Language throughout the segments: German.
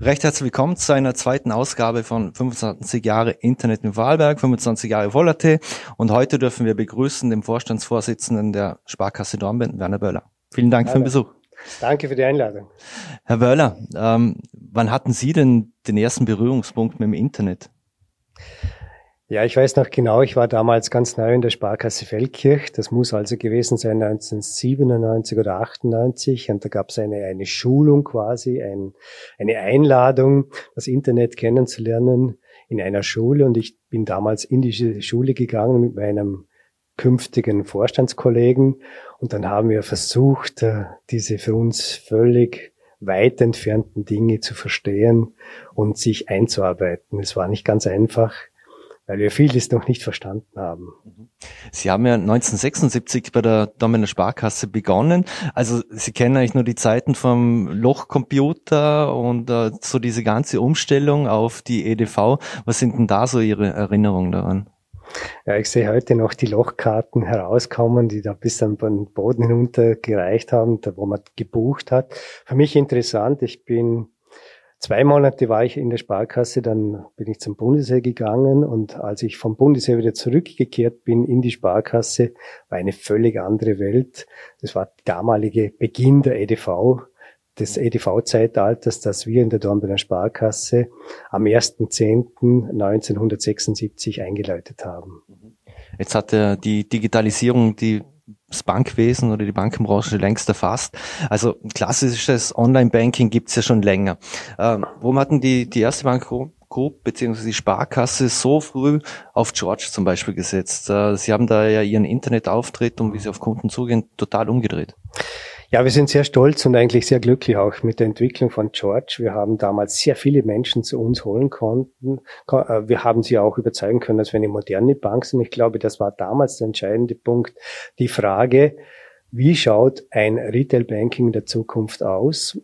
Recht herzlich willkommen zu einer zweiten Ausgabe von 25 Jahre Internet in Wahlberg, 25 Jahre Vollerte. Und heute dürfen wir begrüßen den Vorstandsvorsitzenden der Sparkasse Dornbirn, Werner Böller. Vielen Dank Hallo. für den Besuch. Danke für die Einladung. Herr Böller, ähm, wann hatten Sie denn den ersten Berührungspunkt mit dem Internet? Ja, ich weiß noch genau, ich war damals ganz neu in der Sparkasse Feldkirch. Das muss also gewesen sein 1997 oder 98. Und da gab es eine, eine Schulung quasi, ein, eine Einladung, das Internet kennenzulernen in einer Schule. Und ich bin damals in die Schule gegangen mit meinem künftigen Vorstandskollegen. Und dann haben wir versucht, äh, diese für uns völlig weit entfernten Dinge zu verstehen und sich einzuarbeiten. Es war nicht ganz einfach weil wir vieles noch nicht verstanden haben. Sie haben ja 1976 bei der Dominer Sparkasse begonnen. Also Sie kennen eigentlich nur die Zeiten vom Lochcomputer und äh, so diese ganze Umstellung auf die EDV. Was sind denn da so Ihre Erinnerungen daran? Ja, ich sehe heute noch die Lochkarten herauskommen, die da bis an den Boden hinunter gereicht haben, da wo man gebucht hat. Für mich interessant, ich bin Zwei Monate war ich in der Sparkasse, dann bin ich zum Bundesheer gegangen und als ich vom Bundesheer wieder zurückgekehrt bin in die Sparkasse, war eine völlig andere Welt. Das war der damalige Beginn der EDV, des EDV-Zeitalters, das wir in der Dornbirner Sparkasse am 1.10.1976 eingeläutet haben. Jetzt hat er die Digitalisierung die das Bankwesen oder die Bankenbranche längst erfasst. Also klassisches Online-Banking gibt's ja schon länger. Ähm, warum hatten die, die erste Bank Group beziehungsweise die Sparkasse so früh auf George zum Beispiel gesetzt? Äh, sie haben da ja ihren Internetauftritt und wie sie auf Kunden zugehen, total umgedreht. Ja, wir sind sehr stolz und eigentlich sehr glücklich auch mit der Entwicklung von George. Wir haben damals sehr viele Menschen zu uns holen konnten. Äh, wir haben sie auch überzeugen können, dass wir eine moderne Bank sind. Ich glaube, das war damals der entscheidende Punkt. Die Frage, wie schaut ein Retail Banking der Zukunft aus?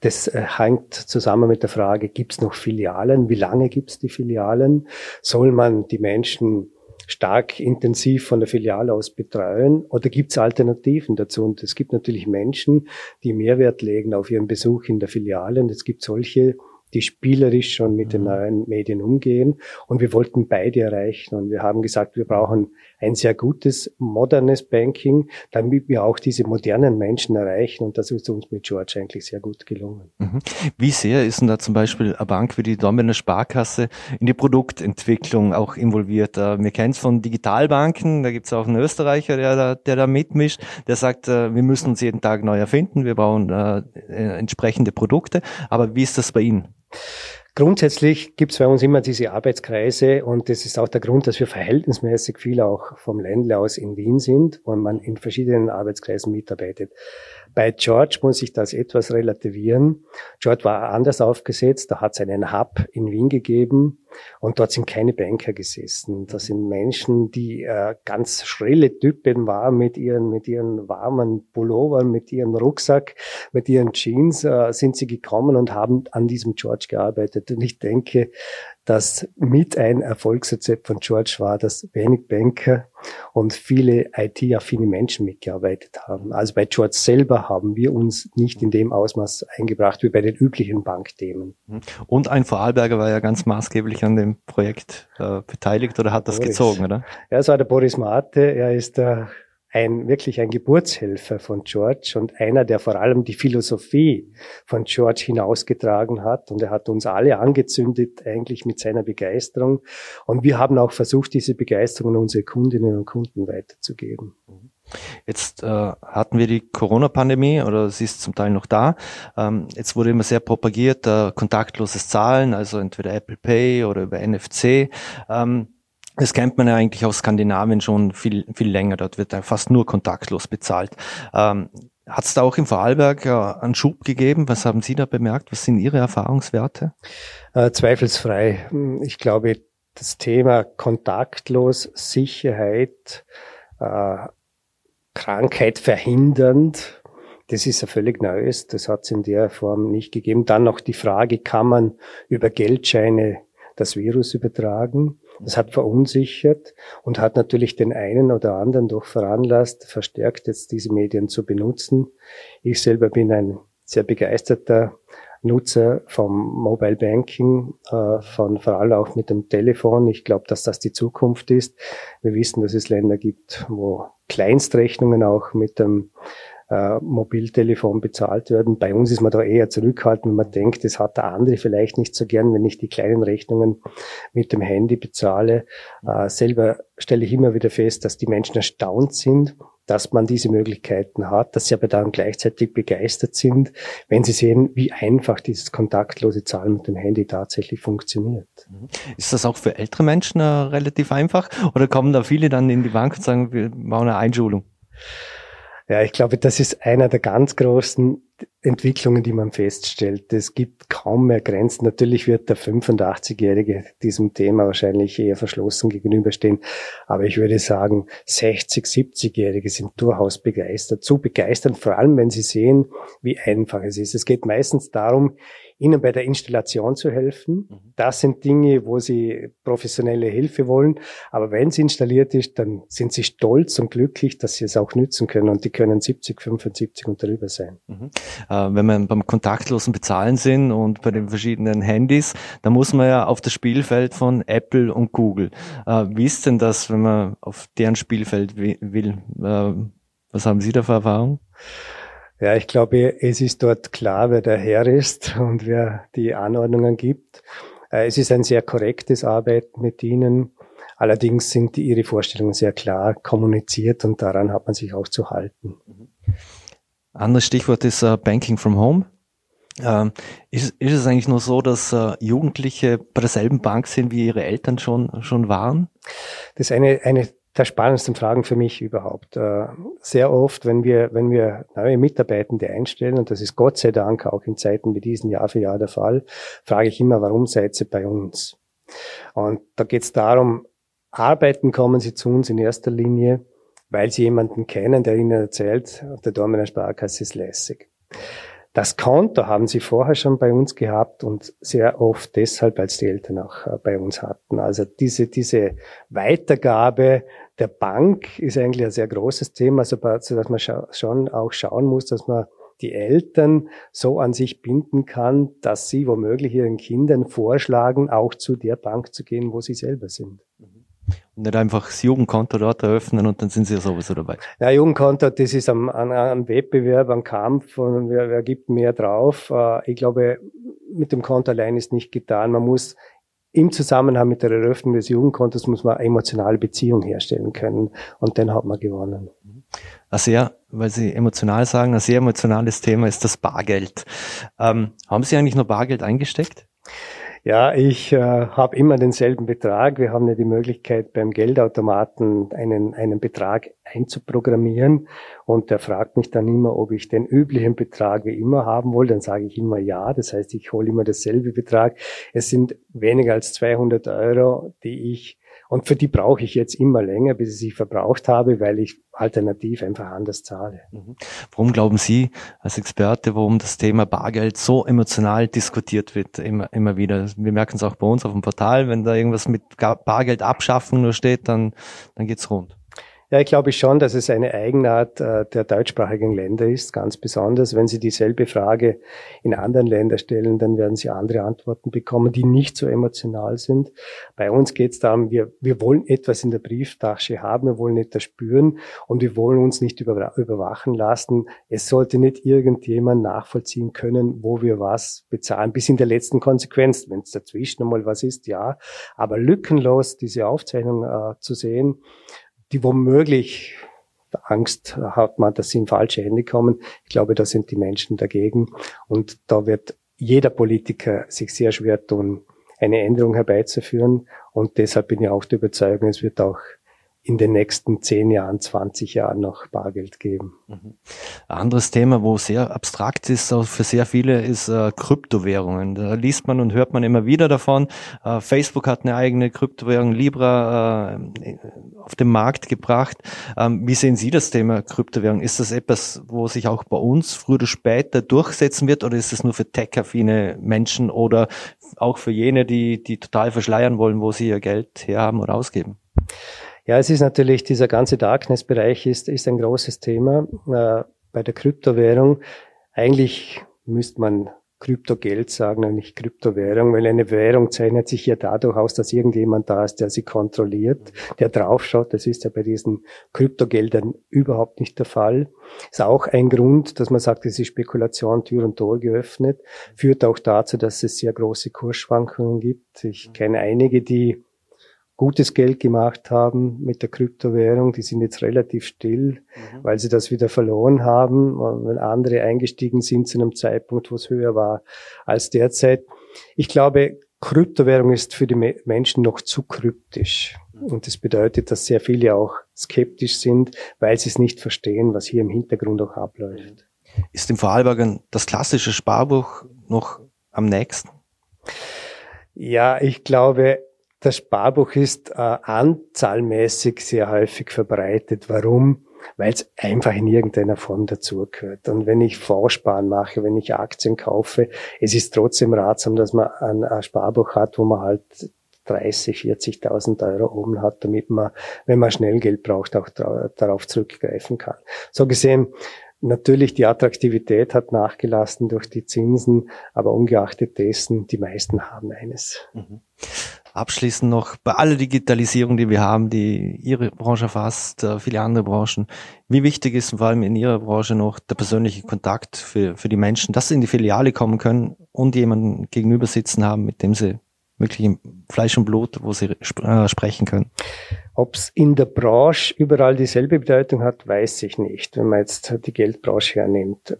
Das äh, hängt zusammen mit der Frage, gibt es noch Filialen? Wie lange gibt es die Filialen? Soll man die Menschen stark intensiv von der Filiale aus betreuen? Oder gibt es Alternativen dazu? Und es gibt natürlich Menschen, die Mehrwert legen auf ihren Besuch in der Filiale. Und es gibt solche, die spielerisch schon mit den mhm. neuen Medien umgehen. Und wir wollten beide erreichen. Und wir haben gesagt, wir brauchen ein sehr gutes, modernes Banking, damit wir auch diese modernen Menschen erreichen. Und das ist uns mit George eigentlich sehr gut gelungen. Mhm. Wie sehr ist denn da zum Beispiel eine Bank wie die Dominer Sparkasse in die Produktentwicklung auch involviert? Äh, wir kennen es von Digitalbanken, da gibt es auch einen Österreicher, der da, der da mitmischt, der sagt, äh, wir müssen uns jeden Tag neu erfinden, wir brauchen äh, entsprechende Produkte. Aber wie ist das bei Ihnen? Grundsätzlich gibt es bei uns immer diese Arbeitskreise und das ist auch der Grund, dass wir verhältnismäßig viel auch vom Ländle aus in Wien sind, wo man in verschiedenen Arbeitskreisen mitarbeitet. Bei George muss ich das etwas relativieren. George war anders aufgesetzt, da hat es einen Hub in Wien gegeben und dort sind keine Banker gesessen. Das sind Menschen, die äh, ganz schrille Typen waren mit ihren, mit ihren warmen Pullovern, mit ihrem Rucksack, mit ihren Jeans, äh, sind sie gekommen und haben an diesem George gearbeitet. Und ich denke, dass mit ein Erfolgsrezept von George war, dass wenig Banker und viele IT-affine Menschen mitgearbeitet haben. Also bei George selber haben wir uns nicht in dem Ausmaß eingebracht wie bei den üblichen Bankthemen. Und ein Vorarlberger war ja ganz maßgeblich an dem Projekt äh, beteiligt oder hat das Boris. gezogen, oder? Ja, es war der Boris Mate. Er ist der ein, wirklich ein Geburtshelfer von George und einer, der vor allem die Philosophie von George hinausgetragen hat. Und er hat uns alle angezündet eigentlich mit seiner Begeisterung. Und wir haben auch versucht, diese Begeisterung an unsere Kundinnen und Kunden weiterzugeben. Jetzt äh, hatten wir die Corona-Pandemie oder sie ist zum Teil noch da. Ähm, jetzt wurde immer sehr propagiert, äh, kontaktloses Zahlen, also entweder Apple Pay oder über NFC. Ähm, das kennt man ja eigentlich aus Skandinavien schon viel, viel länger. Dort wird fast nur kontaktlos bezahlt. Ähm, Hat es da auch im Vorarlberg äh, einen Schub gegeben? Was haben Sie da bemerkt? Was sind Ihre Erfahrungswerte? Äh, zweifelsfrei. Ich glaube, das Thema kontaktlos, Sicherheit, äh, Krankheit verhindernd, das ist ein völlig neues. Das hat es in der Form nicht gegeben. Dann noch die Frage, kann man über Geldscheine das Virus übertragen? Das hat verunsichert und hat natürlich den einen oder anderen doch veranlasst, verstärkt jetzt diese Medien zu benutzen. Ich selber bin ein sehr begeisterter Nutzer vom Mobile Banking, äh, von vor allem auch mit dem Telefon. Ich glaube, dass das die Zukunft ist. Wir wissen, dass es Länder gibt, wo Kleinstrechnungen auch mit dem äh, Mobiltelefon bezahlt werden. Bei uns ist man da eher zurückhaltend, wenn man denkt, das hat der andere vielleicht nicht so gern, wenn ich die kleinen Rechnungen mit dem Handy bezahle. Äh, selber stelle ich immer wieder fest, dass die Menschen erstaunt sind, dass man diese Möglichkeiten hat, dass sie aber dann gleichzeitig begeistert sind, wenn sie sehen, wie einfach dieses kontaktlose Zahlen mit dem Handy tatsächlich funktioniert. Mhm. Ist das auch für ältere Menschen äh, relativ einfach oder kommen da viele dann in die Bank und sagen, wir machen eine Einschulung? Ja, ich glaube, das ist einer der ganz großen Entwicklungen, die man feststellt. Es gibt kaum mehr Grenzen. Natürlich wird der 85-Jährige diesem Thema wahrscheinlich eher verschlossen gegenüberstehen. Aber ich würde sagen, 60, 70-Jährige sind durchaus begeistert. Zu begeistert, vor allem wenn sie sehen, wie einfach es ist. Es geht meistens darum, ihnen bei der Installation zu helfen. Mhm. Das sind Dinge, wo sie professionelle Hilfe wollen. Aber wenn es installiert ist, dann sind sie stolz und glücklich, dass sie es auch nützen können. Und die können 70, 75 und darüber sein. Mhm. Äh, wenn wir beim kontaktlosen Bezahlen sind und bei den verschiedenen Handys, da muss man ja auf das Spielfeld von Apple und Google. Äh, wie ist denn das, wenn man auf deren Spielfeld will? Äh, was haben Sie da für Erfahrung? Ja, ich glaube, es ist dort klar, wer der Herr ist und wer die Anordnungen gibt. Äh, es ist ein sehr korrektes Arbeiten mit ihnen. Allerdings sind ihre Vorstellungen sehr klar kommuniziert und daran hat man sich auch zu halten. Anderes Stichwort ist uh, Banking from Home. Ähm, ist, ist es eigentlich nur so, dass äh, Jugendliche bei derselben Bank sind, wie ihre Eltern schon, schon waren? Das ist eine, eine der spannendsten Fragen für mich überhaupt. Äh, sehr oft, wenn wir, wenn wir neue Mitarbeitende einstellen, und das ist Gott sei Dank auch in Zeiten wie diesen Jahr für Jahr der Fall, frage ich immer, warum seid ihr bei uns? Und da geht es darum, arbeiten kommen sie zu uns in erster Linie, weil sie jemanden kennen, der ihnen erzählt, der Dormener Sparkasse ist lässig. Das Konto haben sie vorher schon bei uns gehabt und sehr oft deshalb, als die Eltern auch äh, bei uns hatten. Also diese, diese Weitergabe der Bank ist eigentlich ein sehr großes Thema, so dass man schon auch schauen muss, dass man die Eltern so an sich binden kann, dass sie womöglich ihren Kindern vorschlagen, auch zu der Bank zu gehen, wo sie selber sind. Und nicht einfach das Jugendkonto dort eröffnen und dann sind sie ja sowieso dabei. Ja, Jugendkonto, das ist am, am, am Wettbewerb, am Kampf und wer, wer gibt mehr drauf. Äh, ich glaube, mit dem Konto allein ist nicht getan. Man muss im Zusammenhang mit der Eröffnung des Jugendkontos muss man emotionale Beziehung herstellen können und dann hat man gewonnen. Ein sehr, weil Sie emotional sagen, ein sehr emotionales Thema ist das Bargeld. Ähm, haben Sie eigentlich nur Bargeld eingesteckt? Ja, ich äh, habe immer denselben Betrag. Wir haben ja die Möglichkeit, beim Geldautomaten einen, einen Betrag einzuprogrammieren. Und der fragt mich dann immer, ob ich den üblichen Betrag wie immer haben will. Dann sage ich immer ja. Das heißt, ich hole immer dasselbe Betrag. Es sind weniger als 200 Euro, die ich und für die brauche ich jetzt immer länger, bis ich sie verbraucht habe, weil ich alternativ einfach anders zahle. Mhm. Warum glauben Sie als Experte, warum das Thema Bargeld so emotional diskutiert wird, immer, immer wieder? Wir merken es auch bei uns auf dem Portal, wenn da irgendwas mit Bargeld abschaffen nur steht, dann, dann geht's rund. Ja, ich glaube schon, dass es eine Eigenart äh, der deutschsprachigen Länder ist, ganz besonders. Wenn Sie dieselbe Frage in anderen Ländern stellen, dann werden Sie andere Antworten bekommen, die nicht so emotional sind. Bei uns geht es darum, wir, wir wollen etwas in der Brieftasche haben, wir wollen etwas spüren und wir wollen uns nicht über, überwachen lassen. Es sollte nicht irgendjemand nachvollziehen können, wo wir was bezahlen, bis in der letzten Konsequenz. Wenn es dazwischen einmal was ist, ja. Aber lückenlos diese Aufzeichnung äh, zu sehen, die womöglich Angst hat man, dass sie in falsche Hände kommen. Ich glaube, da sind die Menschen dagegen. Und da wird jeder Politiker sich sehr schwer tun, eine Änderung herbeizuführen. Und deshalb bin ich auch der Überzeugung, es wird auch in den nächsten zehn Jahren, 20 Jahren noch Bargeld geben. Mhm. Ein anderes Thema, wo sehr abstrakt ist, auch für sehr viele, ist äh, Kryptowährungen. Da liest man und hört man immer wieder davon. Äh, Facebook hat eine eigene Kryptowährung Libra äh, auf den Markt gebracht. Ähm, wie sehen Sie das Thema Kryptowährung? Ist das etwas, wo sich auch bei uns früher oder später durchsetzen wird oder ist es nur für tech-affine Menschen oder auch für jene, die, die total verschleiern wollen, wo sie ihr Geld herhaben oder ausgeben? Ja, es ist natürlich, dieser ganze Darkness-Bereich ist, ist ein großes Thema. Äh, bei der Kryptowährung, eigentlich müsste man Kryptogeld sagen und nicht Kryptowährung, weil eine Währung zeichnet sich ja dadurch aus, dass irgendjemand da ist, der sie kontrolliert, der draufschaut. Das ist ja bei diesen Kryptogeldern überhaupt nicht der Fall. Ist auch ein Grund, dass man sagt, diese Spekulation Tür und Tor geöffnet, führt auch dazu, dass es sehr große Kursschwankungen gibt. Ich kenne einige, die gutes Geld gemacht haben mit der Kryptowährung. Die sind jetzt relativ still, mhm. weil sie das wieder verloren haben, weil andere eingestiegen sind zu einem Zeitpunkt, wo es höher war als derzeit. Ich glaube, Kryptowährung ist für die Menschen noch zu kryptisch. Mhm. Und das bedeutet, dass sehr viele auch skeptisch sind, weil sie es nicht verstehen, was hier im Hintergrund auch abläuft. Ist im Vorarlberg das klassische Sparbuch noch am nächsten? Ja, ich glaube, das Sparbuch ist äh, anzahlmäßig sehr häufig verbreitet. Warum? Weil es einfach in irgendeiner Form dazugehört. Und wenn ich Vorsparen mache, wenn ich Aktien kaufe, es ist trotzdem ratsam, dass man ein, ein Sparbuch hat, wo man halt 30, 40.000 Euro oben hat, damit man, wenn man schnell Geld braucht, auch darauf zurückgreifen kann. So gesehen, Natürlich, die Attraktivität hat nachgelassen durch die Zinsen, aber ungeachtet dessen, die meisten haben eines. Mhm. Abschließend noch bei aller Digitalisierung, die wir haben, die Ihre Branche erfasst, äh, viele andere Branchen. Wie wichtig ist vor allem in Ihrer Branche noch der persönliche Kontakt für, für die Menschen, dass sie in die Filiale kommen können und jemanden gegenüber sitzen haben, mit dem sie wirklich Fleisch und Blut, wo sie sp äh, sprechen können. Ob es in der Branche überall dieselbe Bedeutung hat, weiß ich nicht. Wenn man jetzt die Geldbranche hernimmt,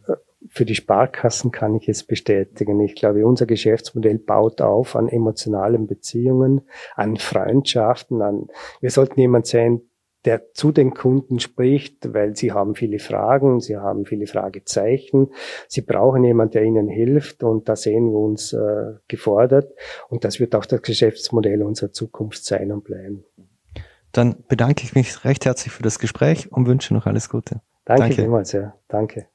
für die Sparkassen kann ich es bestätigen. Ich glaube, unser Geschäftsmodell baut auf an emotionalen Beziehungen, an Freundschaften, an, wir sollten jemand sein, der zu den Kunden spricht, weil sie haben viele Fragen, sie haben viele Fragezeichen, sie brauchen jemand, der ihnen hilft und da sehen wir uns äh, gefordert und das wird auch das Geschäftsmodell unserer Zukunft sein und bleiben. Dann bedanke ich mich recht herzlich für das Gespräch und wünsche noch alles Gute. Danke, Danke. vielmals, ja. Danke.